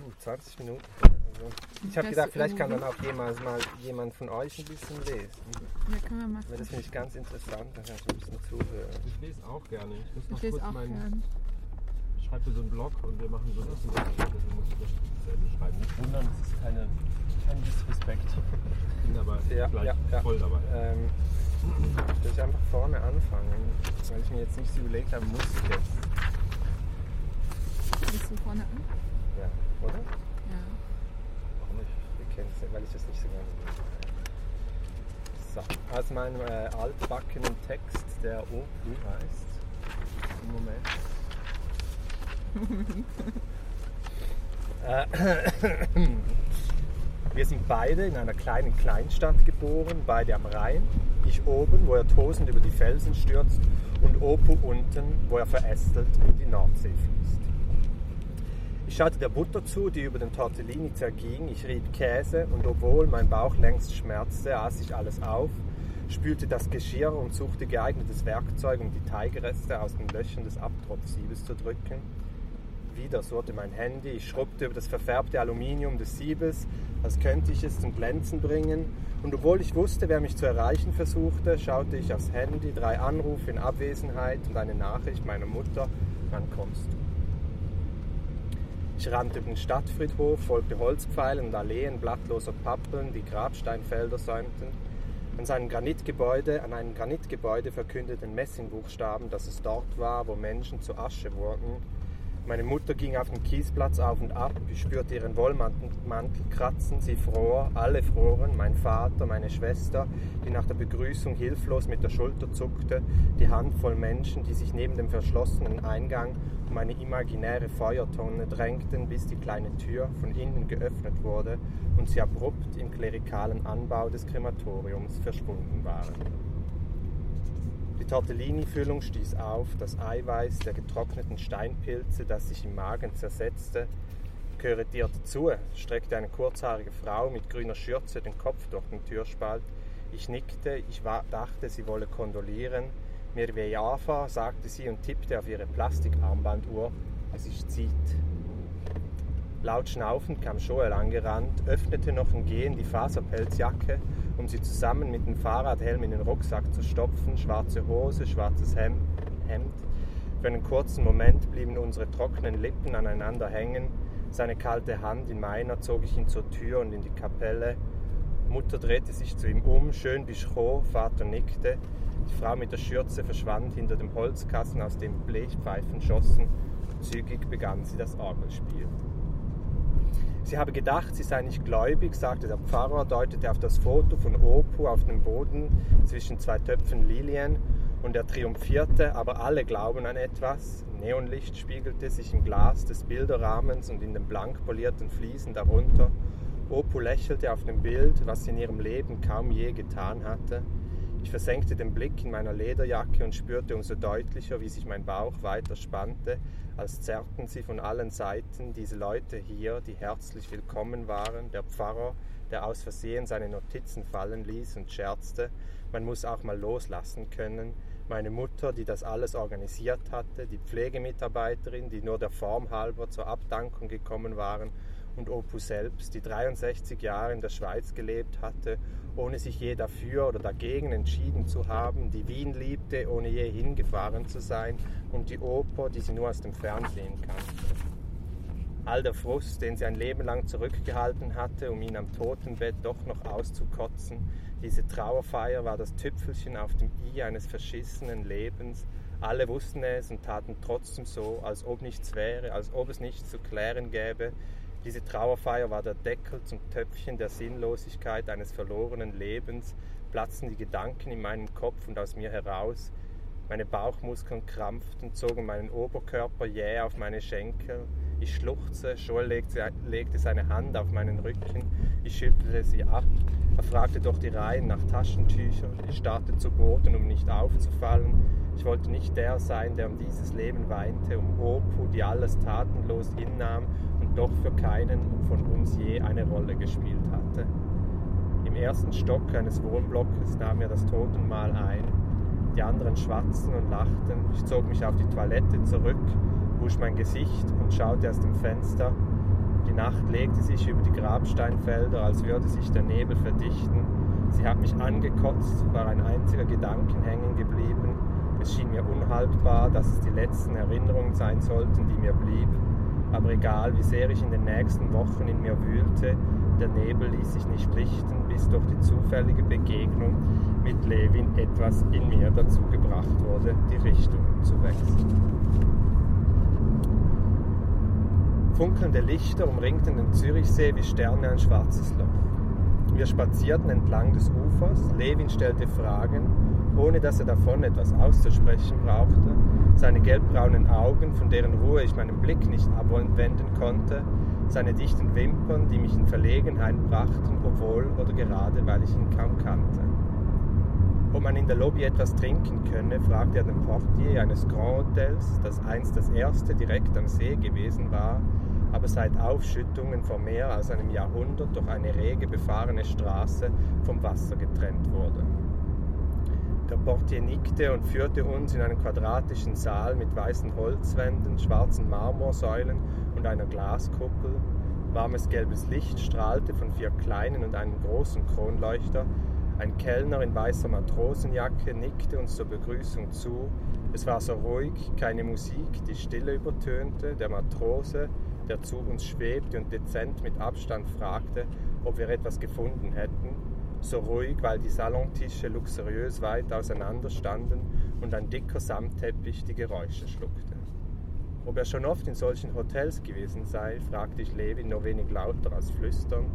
Uh, 20 Minuten. Also, ich habe Das gedacht, vielleicht kann dann auch jemals mal jemand von euch ein bisschen lesen. Ja, können wir machen. Weil das finde ich ganz interessant, da kann ich ein bisschen zuhören. Ich lese auch gerne. Ich muss noch Ich kurz meinen. gern. Ich schreibe so einen Blog und wir machen so ein bisschen deswegen muss ich das zu Ende schreiben. Nicht wundern, es ist keine, kein Disrespekt. Ich bin aber Ja, gleich ja, ja. voll dabei. Ähm, soll ich einfach vorne anfangen, weil ich mir jetzt nicht so überlegt habe, muss ich jetzt. Gehst du vorne an? Ja, oder? Ja. Warum nicht? Wir kennen es, weil ich das nicht so ganz So, aus meinem äh, altbackenen Text, der Opu heißt. Im Moment. Äh, Wir sind beide in einer kleinen Kleinstadt geboren, beide am Rhein. Ich oben, wo er tosend über die Felsen stürzt, und Opu unten, wo er verästelt in die Nordsee fließt. Ich schaute der Butter zu, die über den Tortellini zerging. Ich rieb Käse und obwohl mein Bauch längst schmerzte, aß ich alles auf, spülte das Geschirr und suchte geeignetes Werkzeug, um die Teigreste aus den Löchern des Abtropfsiebes zu drücken. Wieder surrte mein Handy, ich schrubbte über das verfärbte Aluminium des Siebes, als könnte ich es zum Glänzen bringen. Und obwohl ich wusste, wer mich zu erreichen versuchte, schaute ich aufs Handy, drei Anrufe in Abwesenheit und eine Nachricht meiner Mutter, wann kommst du? Ich rannte über den Stadtfriedhof, folgte Holzpfeilen und Alleen blattloser Pappeln, die Grabsteinfelder säumten. An, seinem Granitgebäude, an einem Granitgebäude verkündeten Messingbuchstaben, dass es dort war, wo Menschen zu Asche wurden. Meine Mutter ging auf dem Kiesplatz auf und ab. Spürte ihren Wollmantel Mantel kratzen. Sie fror, alle froren. Mein Vater, meine Schwester, die nach der Begrüßung hilflos mit der Schulter zuckte. Die Handvoll Menschen, die sich neben dem verschlossenen Eingang um eine imaginäre Feuertonne drängten, bis die kleine Tür von innen geöffnet wurde und sie abrupt im klerikalen Anbau des Krematoriums verschwunden waren. Die Tortellini-Füllung stieß auf, das Eiweiß der getrockneten Steinpilze, das sich im Magen zersetzte, korrigierte zu, streckte eine kurzhaarige Frau mit grüner Schürze den Kopf durch den Türspalt. Ich nickte, ich wa- dachte, sie wolle kondolieren. Mir wie Java, sagte sie und tippte auf ihre Plastikarmbanduhr. Es ist Zeit. Laut schnaufend kam Joel angerannt, öffnete noch im Gehen die Faserpelzjacke, um sie zusammen mit dem Fahrradhelm in den Rucksack zu stopfen. Schwarze Hose, schwarzes Hemd. Für einen kurzen Moment blieben unsere trockenen Lippen aneinander hängen. Seine kalte Hand in meiner zog ich ihn zur Tür und in die Kapelle. Mutter drehte sich zu ihm um, schön wie Schroh, Vater nickte. Die Frau mit der Schürze verschwand hinter dem Holzkasten, aus dem Blechpfeifen schossen. Zügig begann sie das Orgelspiel. Sie habe gedacht, sie sei nicht gläubig, sagte der Pfarrer, deutete auf das Foto von Opu auf dem Boden zwischen zwei Töpfen Lilien und er triumphierte, aber alle glauben an etwas. Neonlicht spiegelte sich im Glas des Bilderrahmens und in den blank polierten Fliesen darunter. Opu lächelte auf dem Bild, was sie in ihrem Leben kaum je getan hatte. Ich versenkte den Blick in meiner Lederjacke und spürte umso deutlicher, wie sich mein Bauch weiter spannte, als zerrten sie von allen Seiten diese Leute hier, die herzlich willkommen waren, der Pfarrer, der aus Versehen seine Notizen fallen ließ und scherzte, man muss auch mal loslassen können, meine Mutter, die das alles organisiert hatte, die Pflegemitarbeiterin, die nur der Form halber zur Abdankung gekommen waren, und Opus selbst, die 63 Jahre in der Schweiz gelebt hatte, ohne sich je dafür oder dagegen entschieden zu haben, die Wien liebte, ohne je hingefahren zu sein, und die Oper, die sie nur aus dem Fernsehen kannte. All der Frust, den sie ein Leben lang zurückgehalten hatte, um ihn am Totenbett doch noch auszukotzen, diese Trauerfeier war das Tüpfelchen auf dem i eines verschissenen Lebens. Alle wussten es und taten trotzdem so, als ob nichts wäre, als ob es nichts zu klären gäbe. Diese Trauerfeier war der Deckel zum Töpfchen der Sinnlosigkeit eines verlorenen Lebens, platzten die Gedanken in meinem Kopf und aus mir heraus. Meine Bauchmuskeln krampften, zogen meinen Oberkörper jäh auf meine Schenkel. Ich schluchzte, Joel legte, legte seine Hand auf meinen Rücken, ich schüttelte sie ab. Er fragte durch die Reihen nach Taschentüchern. Ich starrte zu Boden, um nicht aufzufallen. Ich wollte nicht der sein, der um dieses Leben weinte, um Opu, die alles tatenlos hinnahm doch für keinen von uns je eine Rolle gespielt hatte. Im ersten Stock eines Wohnblocks nahm er das Totenmahl ein. Die anderen schwatzten und lachten. Ich zog mich auf die Toilette zurück, wusch mein Gesicht und schaute aus dem Fenster. Die Nacht legte sich über die Grabsteinfelder, als würde sich der Nebel verdichten. Sie hat mich angekotzt, war ein einziger Gedanken hängen geblieben. Es schien mir unhaltbar, dass es die letzten Erinnerungen sein sollten, die mir blieb. Aber egal, wie sehr ich in den nächsten Wochen in mir wühlte, der Nebel ließ sich nicht lichten, bis durch die zufällige Begegnung mit Levin etwas in mir dazu gebracht wurde, die Richtung zu wechseln. Funkelnde Lichter umringten den Zürichsee wie Sterne ein schwarzes Loch. Wir spazierten entlang des Ufers, Levin stellte Fragen, ohne dass er davon etwas auszusprechen brauchte. Seine gelbbraunen Augen, von deren Ruhe ich meinen Blick nicht abwenden konnte, seine dichten Wimpern, die mich in Verlegenheit brachten, obwohl oder gerade weil ich ihn kaum kannte. Ob man in der Lobby etwas trinken könne, fragte er den Portier eines Grand Hotels, das einst das erste direkt am See gewesen war, aber seit Aufschüttungen vor mehr als einem Jahrhundert durch eine rege befahrene Straße vom Wasser getrennt wurde. Der Portier nickte und führte uns in einen quadratischen Saal mit weißen Holzwänden, schwarzen Marmorsäulen und einer Glaskuppel. Warmes gelbes Licht strahlte von vier kleinen und einem großen Kronleuchter. Ein Kellner in weißer Matrosenjacke nickte uns zur Begrüßung zu. Es war so ruhig, keine Musik, die Stille übertönte. Der Matrose, der zu uns schwebte und dezent mit Abstand fragte, ob wir etwas gefunden hätten, so ruhig, weil die Salontische luxuriös weit auseinander standen und ein dicker Samtteppich die Geräusche schluckte. Ob er schon oft in solchen Hotels gewesen sei, fragte ich Levin nur wenig lauter als flüsternd.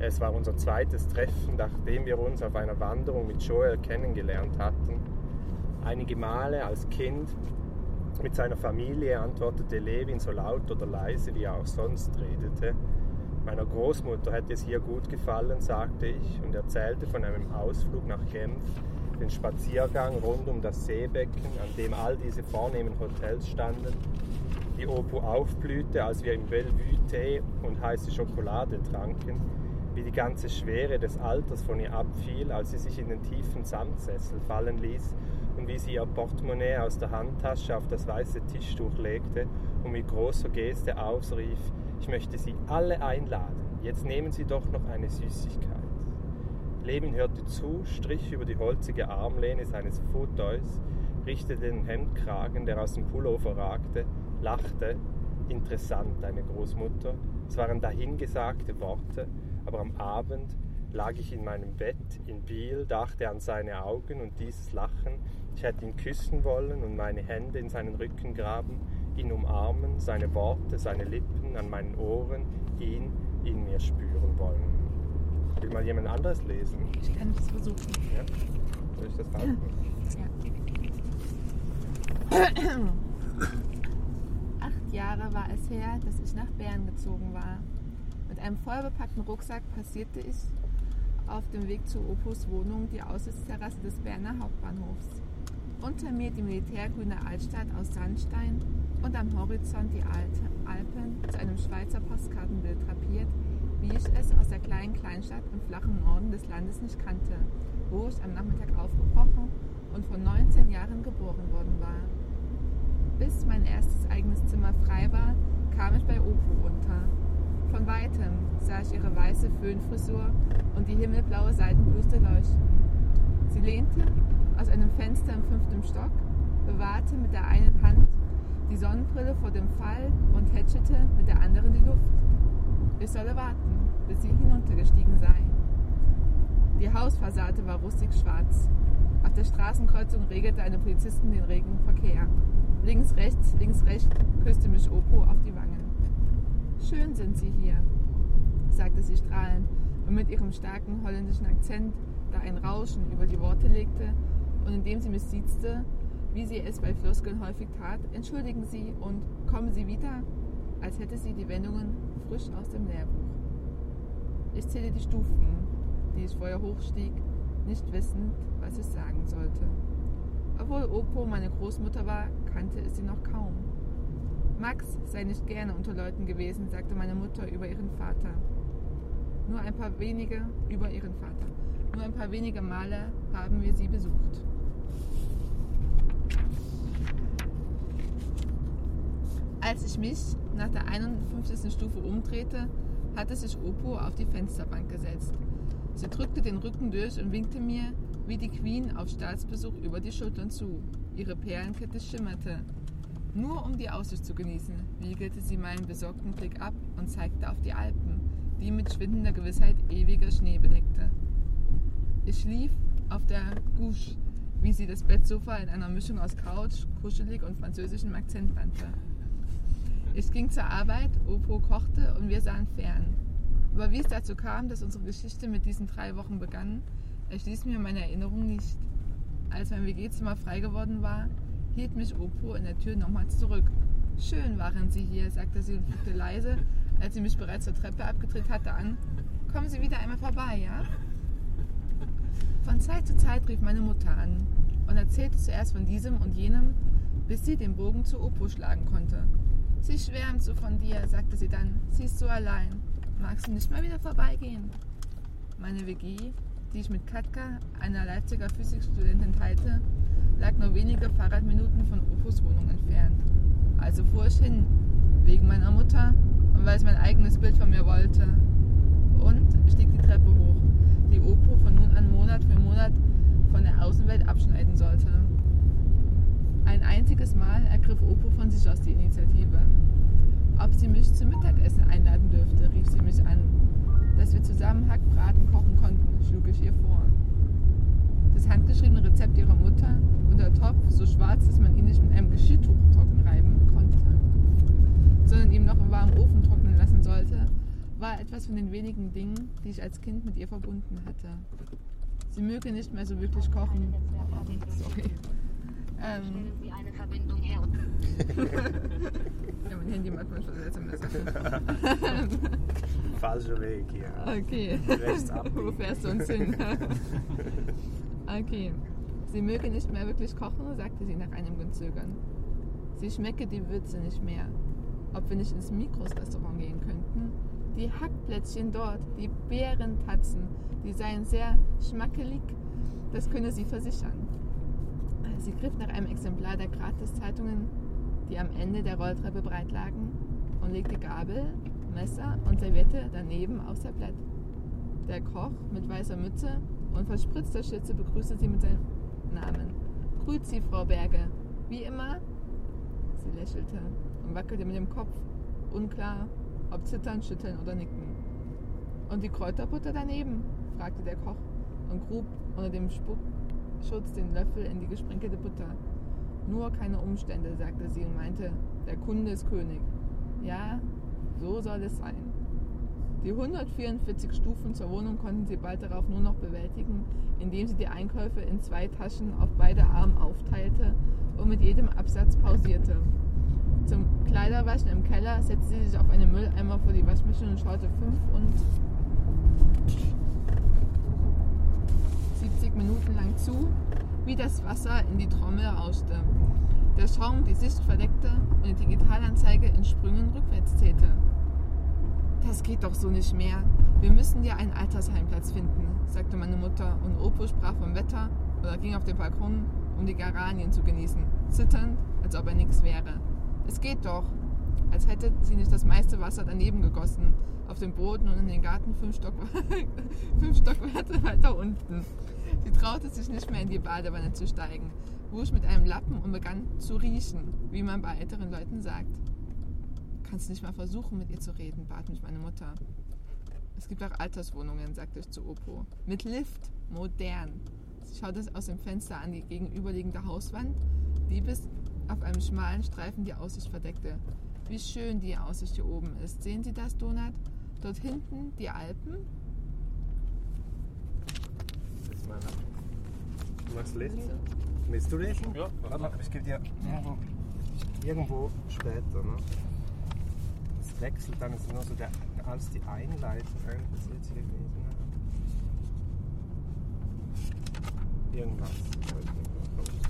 Es war unser zweites Treffen, nachdem wir uns auf einer Wanderung mit Joel kennengelernt hatten. Einige Male als Kind mit seiner Familie antwortete Levin so laut oder leise, wie er auch sonst redete. Meiner Großmutter hätte es hier gut gefallen, sagte ich und erzählte von einem Ausflug nach Genf, den Spaziergang rund um das Seebecken, an dem all diese vornehmen Hotels standen, die Opu aufblühte, als wir im Bellevue Tee und heiße Schokolade tranken, wie die ganze Schwere des Alters von ihr abfiel, als sie sich in den tiefen Samtsessel fallen ließ und wie sie ihr Portemonnaie aus der Handtasche auf das weiße Tischtuch legte und mit großer Geste ausrief, ich möchte Sie alle einladen, jetzt nehmen Sie doch noch eine Süßigkeit. Levin hörte zu, strich über die holzige Armlehne seines Fauteuils, richtete den Hemdkragen, der aus dem Pullover ragte, lachte. Interessant, deine Großmutter. Es waren dahingesagte Worte, aber am Abend lag ich in meinem Bett in Biel, dachte an seine Augen und dieses Lachen. Ich hätte ihn küssen wollen und meine Hände in seinen Rücken graben, ihn umarmen, seine Worte, seine Lippen an meinen Ohren, ihn in mir spüren wollen. Will mal jemand anderes lesen? Ich kann es versuchen. Ja? Soll ich das halten? Ja. Acht Jahre war es her, dass ich nach Bern gezogen war. Mit einem vollbepackten Rucksack passierte ich auf dem Weg zu Opus Wohnung die Aussichtsterrasse des Berner Hauptbahnhofs. Unter mir die militärgrüne Altstadt aus Sandstein und am Horizont die Alpen zu einem Schweizer Postkartenbild drapiert, wie ich es aus der kleinen Kleinstadt im flachen Norden des Landes nicht kannte, wo ich am Nachmittag aufgebrochen und vor 19 Jahren geboren worden war. Bis mein erstes eigenes Zimmer frei war, kam ich bei Opo unter. Von weitem sah ich ihre weiße Föhnfrisur und die himmelblaue Seidenbluste leuchten. Sie lehnte aus einem Fenster im fünften Stock, bewahrte mit der einen Hand die Sonnenbrille vor dem Fall und hätschelte mit der anderen die Luft. Ich solle warten, bis sie hinuntergestiegen sei. Die Hausfassade war rustig schwarz. Auf der Straßenkreuzung regelte eine Polizistin den regen Verkehr. Links, rechts, links, rechts küsste mich Opo auf die Wangen. Schön sind Sie hier, sagte sie strahlend und mit ihrem starken holländischen Akzent, da ein Rauschen über die Worte legte, und indem sie mich siezte, wie sie es bei Floskeln häufig tat, entschuldigen Sie und kommen Sie wieder, als hätte sie die Wendungen frisch aus dem Lehrbuch. Ich zählte die Stufen, die ich vorher hochstieg, nicht wissend, was ich sagen sollte. Obwohl Opo meine Großmutter war, kannte ich sie noch kaum. Max sei nicht gerne unter Leuten gewesen, sagte meine Mutter über ihren Vater. Nur ein paar wenige über ihren Vater. Nur ein paar wenige Male haben wir sie besucht. Als ich mich nach der 51. Stufe umdrehte, hatte sich Opo auf die Fensterbank gesetzt. Sie drückte den Rücken durch und winkte mir, wie die Queen auf Staatsbesuch über die Schultern zu. Ihre Perlenkette schimmerte. Nur um die Aussicht zu genießen, wiegelte sie meinen besorgten Blick ab und zeigte auf die Alpen, die mit schwindender Gewissheit ewiger Schnee bedeckte. Ich schlief auf der Gouche, wie sie das Bettsofa in einer Mischung aus Couch, kuschelig und französischem Akzent nannte. Ich ging zur Arbeit, Opo kochte und wir sahen fern. Aber wie es dazu kam, dass unsere Geschichte mit diesen drei Wochen begann, erschließt mir meine Erinnerung nicht. Als mein WG-Zimmer frei geworden war, hielt mich Opo in der Tür nochmals zurück. Schön waren Sie hier, sagte sie und fügte leise, als sie mich bereits zur Treppe abgedreht hatte, an. Kommen Sie wieder einmal vorbei, ja? Von Zeit zu Zeit rief meine Mutter an und erzählte zuerst von diesem und jenem, bis sie den Bogen zu Opo schlagen konnte. Sie schwärmt so von dir, sagte sie dann. Sie ist so allein. Magst du nicht mal wieder vorbeigehen? Meine WG, die ich mit Katka, einer Leipziger Physikstudentin, teilte, lag nur wenige Fahrradminuten von Opos Wohnung entfernt. Also fuhr ich hin, wegen meiner Mutter und weil es mein eigenes Bild von mir wollte. Und stieg die Treppe hoch, die Opo von nun an Monat für Monat von der Außenwelt abschneiden sollte. Ein einziges Mal ergriff Opo von sich aus die Initiative. Ob sie mich zum Mittagessen einladen dürfte, rief sie mich an. Dass wir zusammen Hackbraten kochen konnten, schlug ich ihr vor. Das handgeschriebene Rezept ihrer Mutter und der Topf so schwarz, dass man ihn nicht mit einem Geschirrtuch trocken reiben konnte, sondern ihm noch im warmen Ofen trocknen lassen sollte, war etwas von den wenigen Dingen, die ich als Kind mit ihr verbunden hatte. Sie möge nicht mehr so wirklich kochen. Sorry. Ähm, Sie eine Verbindung her. ja, mein Handy macht manchmal SMS. Falscher Weg hier. Okay. Rechts Wo fährst du uns hin? okay. Sie möge nicht mehr wirklich kochen, sagte sie nach einigem Zögern. Sie schmecke die Würze nicht mehr. Ob wir nicht ins Mikros-Restaurant gehen könnten? Die Hackplätzchen dort, die Beerentatzen, die seien sehr schmackelig, das könne sie versichern. Sie griff nach einem Exemplar der Gratiszeitungen, die am Ende der Rolltreppe breit lagen, und legte Gabel, Messer und Serviette daneben aufs Tablett. Der Koch mit weißer Mütze und verspritzter Schürze begrüßte sie mit seinem Namen. Grüezi, Frau Berge. Wie immer? Sie lächelte und wackelte mit dem Kopf, unklar, ob zittern, schütteln oder nicken. Und die Kräuterbutter daneben? fragte der Koch und grub unter dem Spuckschutz den Löffel in die gesprenkelte Butter. Nur keine Umstände, sagte sie und meinte, der Kunde ist König. Ja, so soll es sein. Die 144 Stufen zur Wohnung konnten sie bald darauf nur noch bewältigen, indem sie die Einkäufe in zwei Taschen auf beide Arme aufteilte und mit jedem Absatz pausierte. Zum Kleiderwaschen im Keller setzte sie sich auf einen Mülleimer vor die Waschmaschine und schaute fünf und 70 Minuten lang zu, wie das Wasser in die Trommel rauschte. Der Schaum die Sicht verdeckte und die Digitalanzeige in Sprüngen rückwärts zählte. Das geht doch so nicht mehr. Wir müssen dir einen Altersheimplatz finden, sagte meine Mutter und Opo sprach vom Wetter oder ging auf den Balkon, um die Geranien zu genießen, zitternd, als ob er nichts wäre. Es geht doch, als hätte sie nicht das meiste Wasser daneben gegossen, auf dem Boden und in den Garten fünf, Stock weiter unten. Sie traute sich nicht mehr in die Badewanne zu steigen, wusch mit einem Lappen und begann zu riechen, wie man bei älteren Leuten sagt. Kannst nicht mal versuchen, mit ihr zu reden, bat mich meine Mutter. Es gibt auch Alterswohnungen, sagte ich zu Opo. Mit Lift, modern. Sie schaute aus dem Fenster an die gegenüberliegende Hauswand, die bis auf einem schmalen Streifen die Aussicht verdeckte. Wie schön die Aussicht hier oben ist. Sehen Sie das, Donat? Dort hinten die Alpen? Mal ab. Du magst lesen? Willst du lesen? Ja, Warte mal, ich gebe dir irgendwo, irgendwo später. Ne? Es wechselt dann, es ist nur so der, als die Einleitung. Das wird hier gewesen. ne? Irgendwas.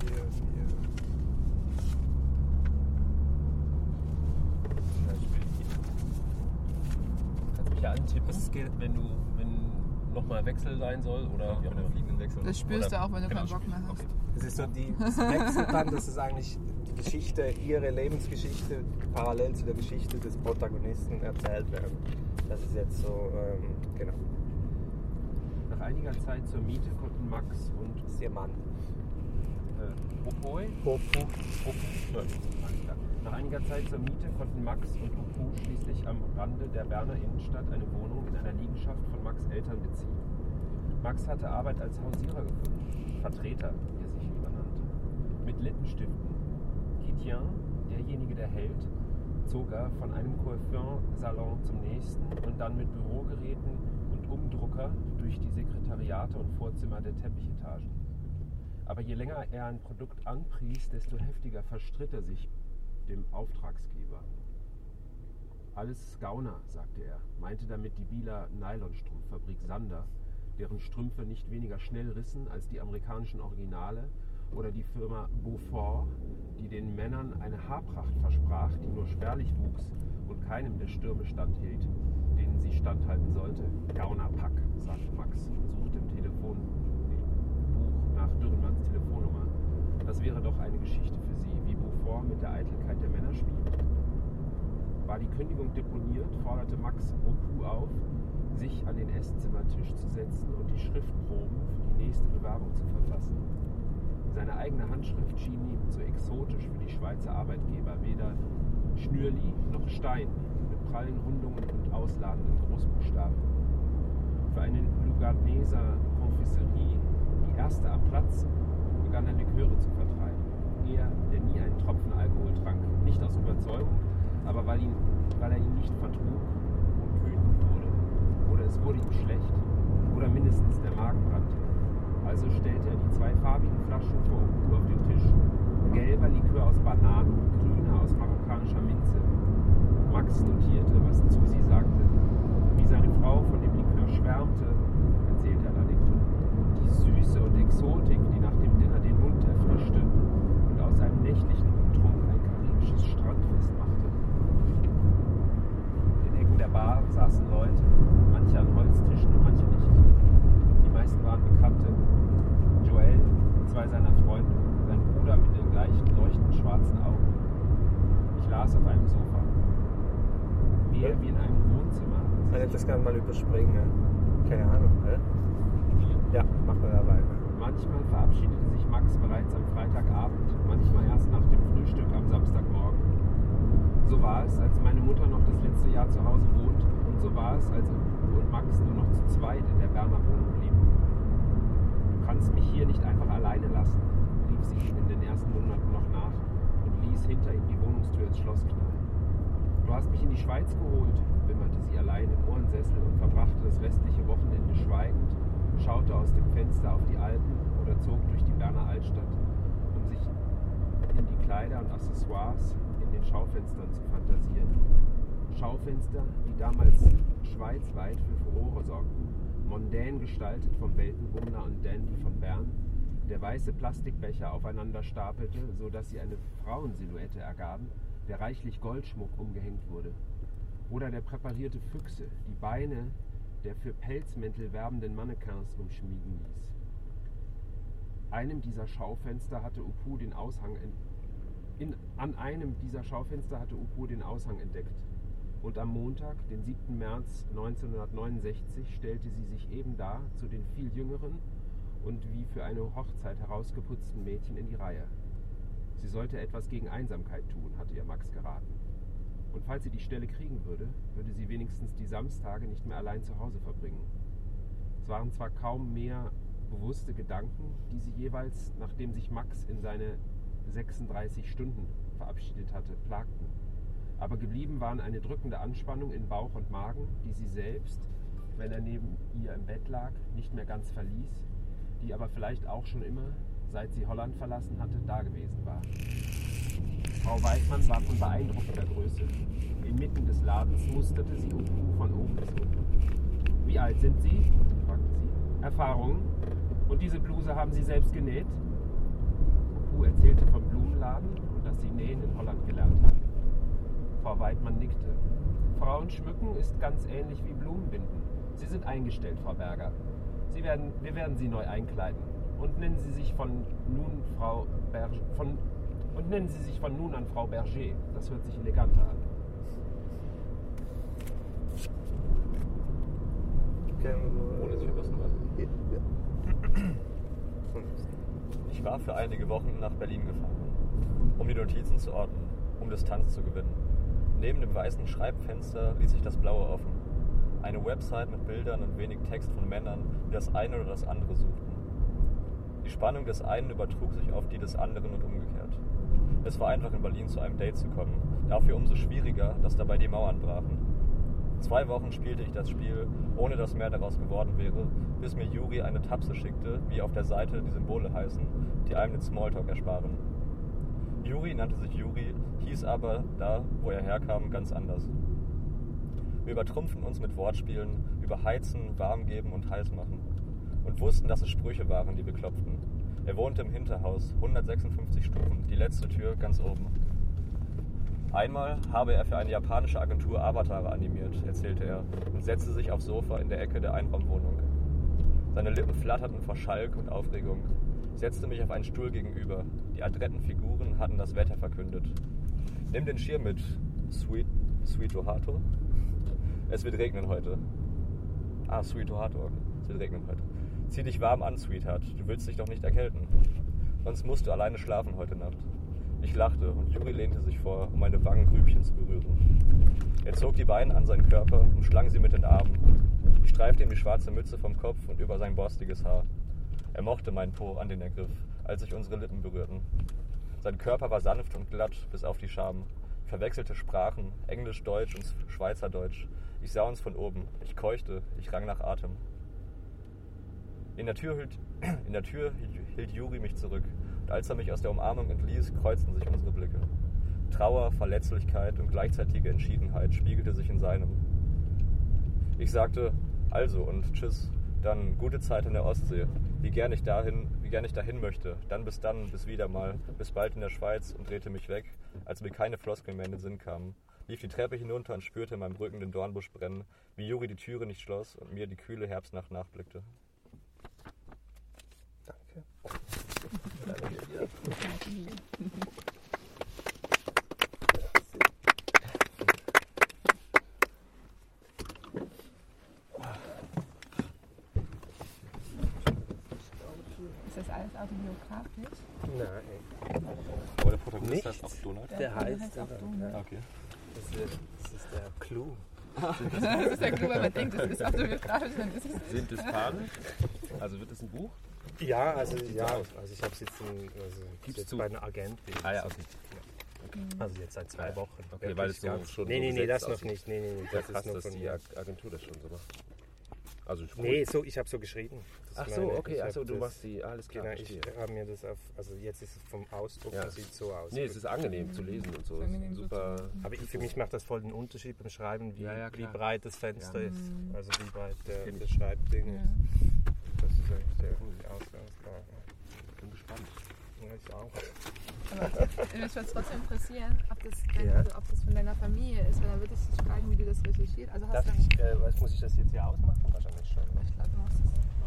Hier, hier. Kannst mich ja antippen, wenn du, wenn nochmal Wechsel sein soll oder wie auch immer. fliegenden Wechsel. Das spürst Oder- du auch, wenn du genau, keinen Bock mehr hast. okay. Es ist so, die, dann, das ist eigentlich die Geschichte, ihre Lebensgeschichte parallel zu der Geschichte des Protagonisten erzählt werden. Das ist jetzt so, ähm, genau, Nach einiger Zeit zur Miete konnten Max und ihr Mann. äh, Opoi Popo. Alles klar. Nach einiger Zeit zur Miete konnten Max und Opu schließlich am Rande der Berner Innenstadt eine Wohnung in einer Liegenschaft von Max Eltern beziehen. Max hatte Arbeit als Hausierer gefunden, Vertreter, wie er sich lieber nannte. Mit Lippenstiften. Guitien, derjenige, der hält, zog er von einem Coiffeur-Salon zum nächsten und dann mit Bürogeräten und Umdrucker durch die Sekretariate und Vorzimmer der Teppichetagen. Aber je länger er ein Produkt anpries, desto heftiger verstritt er sich dem Auftragsgeber. Alles Gauner, sagte er, meinte damit die Bieler Nylonstrumpffabrik Sander, deren Strümpfe nicht weniger schnell rissen als die amerikanischen Originale, oder die Firma Beaufort, die den Männern eine Haarpracht versprach, die nur spärlich wuchs und keinem der Stürme standhielt, denen sie standhalten sollte. Gaunerpack, sagte Max und suchte im Telefonbuch nach Dürrenmanns Telefonnummer. Das wäre doch eine Geschichte für sie, Beaufort mit der Eitelkeit der Männer spielt. War die Kündigung deponiert, forderte Max Opu auf, sich an den Esszimmertisch zu setzen und die Schriftproben für die nächste Bewerbung zu verfassen. Seine eigene Handschrift schien ihm zu exotisch für die Schweizer Arbeitgeber, weder Schnürli noch Stein mit prallen Rundungen und ausladenden Großbuchstaben. Für eine Lugarneser Konfiserie, die erste am Platz, begann er Liköre zu vertreiben. Er, Tropfen Alkohol trank, nicht aus Überzeugung, aber weil, ihn, weil er ihn nicht vertrug und wütend wurde. Oder es wurde ihm schlecht, oder mindestens der Magen brannte. Also stellte er die zwei farbigen Flaschen vor Uku auf den Tisch. Gelber Likör aus Bananen, grüner aus marokkanischer Minze. Max notierte, was Susi sagte. Wie seine Frau von dem Likör schwärmte, erzählte er dann. Die Süße und Exotik, die nach dem Dinner den Mund erfrischte und aus seinem nächtlichen karibisches Strandfest machte. In den Ecken der Bar saßen Leute, manche an Holztischen und manche nicht. Die meisten waren Bekannte. Joel, zwei seiner Freunde, sein Bruder mit den gleichen leuchtend schwarzen Augen. Ich las auf einem Sofa. Mehr wie in einem Wohnzimmer. Hätte das gerne mal überspringen. Keine Ahnung, hä? Ja, machen wir dabei. Manchmal verabschiedete sich Max bereits am Freitagabend, manchmal erst nach dem Frühstück am Samstagmorgen. War es, als meine Mutter noch das letzte Jahr zu Hause wohnte und so war es, als und Max nur noch zu zweit in der Berner Wohnung blieben. Du kannst mich hier nicht einfach alleine lassen, rief sie in den ersten Monaten noch nach und ließ hinter ihm die Wohnungstür ins Schloss knallen. Du hast mich in die Schweiz geholt, wimmerte sie allein im Ohrensessel und verbrachte das restliche Wochenende schweigend, schaute aus dem Fenster auf die Alpen oder zog durch die Berner Altstadt, um sich in die Kleider und Accessoires Schaufenstern zu fantasieren. Schaufenster, die damals schweizweit für Furore sorgten, mondän gestaltet vom Weltenbummler und Dandy von Bern, der weiße Plastikbecher aufeinander stapelte, so dass sie eine Frauensilhouette ergaben, der reichlich Goldschmuck umgehängt wurde. Oder der präparierte Füchse, die Beine der für Pelzmäntel werbenden Mannequins umschmiegen ließ. Einem dieser Schaufenster hatte Upu den Aushang ent- in, an einem dieser Schaufenster hatte Upu den Aushang entdeckt. Und am Montag, den 7. März 1969, stellte sie sich eben da zu den viel jüngeren und wie für eine Hochzeit herausgeputzten Mädchen in die Reihe. Sie sollte etwas gegen Einsamkeit tun, hatte ihr Max geraten. Und falls sie die Stelle kriegen würde, würde sie wenigstens die Samstage nicht mehr allein zu Hause verbringen. Es waren zwar kaum mehr bewusste Gedanken, die sie jeweils, nachdem sich Max in seine 36 Stunden verabschiedet hatte, plagten. Aber geblieben waren eine drückende Anspannung in Bauch und Magen, die sie selbst, wenn er neben ihr im Bett lag, nicht mehr ganz verließ, die aber vielleicht auch schon immer, seit sie Holland verlassen hatte, dagewesen war. Frau Weidmann war von beeindruckender Größe. Inmitten des Ladens musterte sie Upu von oben bis unten. Wie alt sind Sie? fragte sie. Erfahrungen? Und diese Bluse haben Sie selbst genäht? Upu erzählte vom Blumenladen und dass sie Nähen in Holland gelernt hat. Frau Weidmann nickte. Frauen schmücken ist ganz ähnlich wie Blumenbinden. Sie sind eingestellt, Frau Berger. Sie werden, wir werden Sie neu einkleiden. und nennen Sie sich von nun Frau Berger von und nennen Sie sich von nun an Frau Berger. Das hört sich eleganter an. Ohne sich was. Ich war für einige Wochen nach Berlin gefahren, um die Notizen zu ordnen, um Distanz zu gewinnen. Neben dem weißen Schreibfenster ließ sich das blaue offen. Eine Website mit Bildern und wenig Text von Männern, die das eine oder das andere suchten. Die Spannung des einen übertrug sich auf die des anderen und umgekehrt. Es war einfach in Berlin zu einem Date zu kommen, dafür umso schwieriger, dass dabei die Mauern brachen. Zwei Wochen spielte ich das Spiel, ohne dass mehr daraus geworden wäre, bis mir Juri eine Tapse schickte, wie auf der Seite die Symbole heißen, die einem den Smalltalk ersparen. Juri nannte sich Juri, hieß aber da, wo er herkam, ganz anders. Wir übertrumpfen uns mit Wortspielen, überheizen, warmgeben und heiß machen. Und wussten, dass es Sprüche waren, die wir klopften. Er wohnte im Hinterhaus, 156 Stufen, die letzte Tür ganz oben. Einmal habe er für eine japanische Agentur Avatare animiert, erzählte er, und setzte sich aufs Sofa in der Ecke der Einraumwohnung. Seine Lippen flatterten vor Schalk und Aufregung. Ich setzte mich auf einen Stuhl gegenüber. Die adretten Figuren hatten das Wetter verkündet. Nimm den Schirm mit, Sweet, Sweet Ohato. Es wird regnen heute. Ah, Sweet Ohato. Es wird regnen heute. Zieh dich warm an, Sweetheart. Du willst dich doch nicht erkälten. Sonst musst du alleine schlafen heute Nacht. Ich lachte und Juri lehnte sich vor, um meine Wangengrübchen zu berühren. Er zog die Beine an seinen Körper und schlang sie mit den Armen. Ich streifte ihm die schwarze Mütze vom Kopf und über sein borstiges Haar. Er mochte meinen Po, an den er griff, als sich unsere Lippen berührten. Sein Körper war sanft und glatt bis auf die Scham. Verwechselte Sprachen, Englisch, Deutsch und Schweizerdeutsch. Ich sah uns von oben. Ich keuchte, ich rang nach Atem. In der Tür hielt, in der Tür hielt Juri mich zurück. Und als er mich aus der Umarmung entließ, kreuzten sich unsere Blicke. Trauer, Verletzlichkeit und gleichzeitige Entschiedenheit spiegelte sich in seinem. Ich sagte, also und tschüss, dann gute Zeit in der Ostsee, wie gern ich dahin, wie gern ich dahin möchte, dann bis dann, bis wieder mal, bis bald in der Schweiz und drehte mich weg, als mir keine Floskeln mehr in den Sinn kamen, lief die Treppe hinunter und spürte in meinem Rücken den Dornbusch brennen, wie Juri die Türe nicht schloss und mir die kühle Herbstnacht nachblickte. Ist das alles autobiografisch? Nein, Aber der Protagonist Nichts. heißt auch Donald? der Der heißt, heißt auch Donald. ja, Okay. das, ist, das ist der Clou. Das ist ja klar, wenn man denkt, das ist autobiografisch, dann ist es Sind es Paare? Also wird es ein Buch? Ja, also ja, also ich habe es jetzt, in, also jetzt du? bei einer Agentin. Ah ja, okay. Also jetzt seit zwei Wochen. Okay, weil es so schon Nee, so nee, nee, das noch nicht. Nee, nee, nee, das krass, ist nur dass von die Agentur das schon so macht. Also ich Nee, so, ich habe so geschrieben. Das Ach so, meine- okay, achso, du das- machst die, alles klar, Genau, ich habe mir das auf, also jetzt ist es vom Ausdruck, Ja. das sieht so aus. Nee, es ist angenehm zu lesen und so. Ist Super. aber ich, für mich macht das voll den Unterschied beim Schreiben, wie, Ja, ja, wie breit das Fenster Ja. ist. Also wie breit der, das Schreibding Ja. ist. Das ist eigentlich der die Ausgangslage. bin gespannt. Ja, ich auch. Aber mich würde es trotzdem interessieren, ob das, deine, Ja. also, ob das von deiner Familie ist, weil dann würde ich dich fragen, wie du das recherchiert. Also hast Darf du ich, äh, was muss ich das jetzt hier ausmachen? Wahrscheinlich schon. ne? ich glaube, du musst es.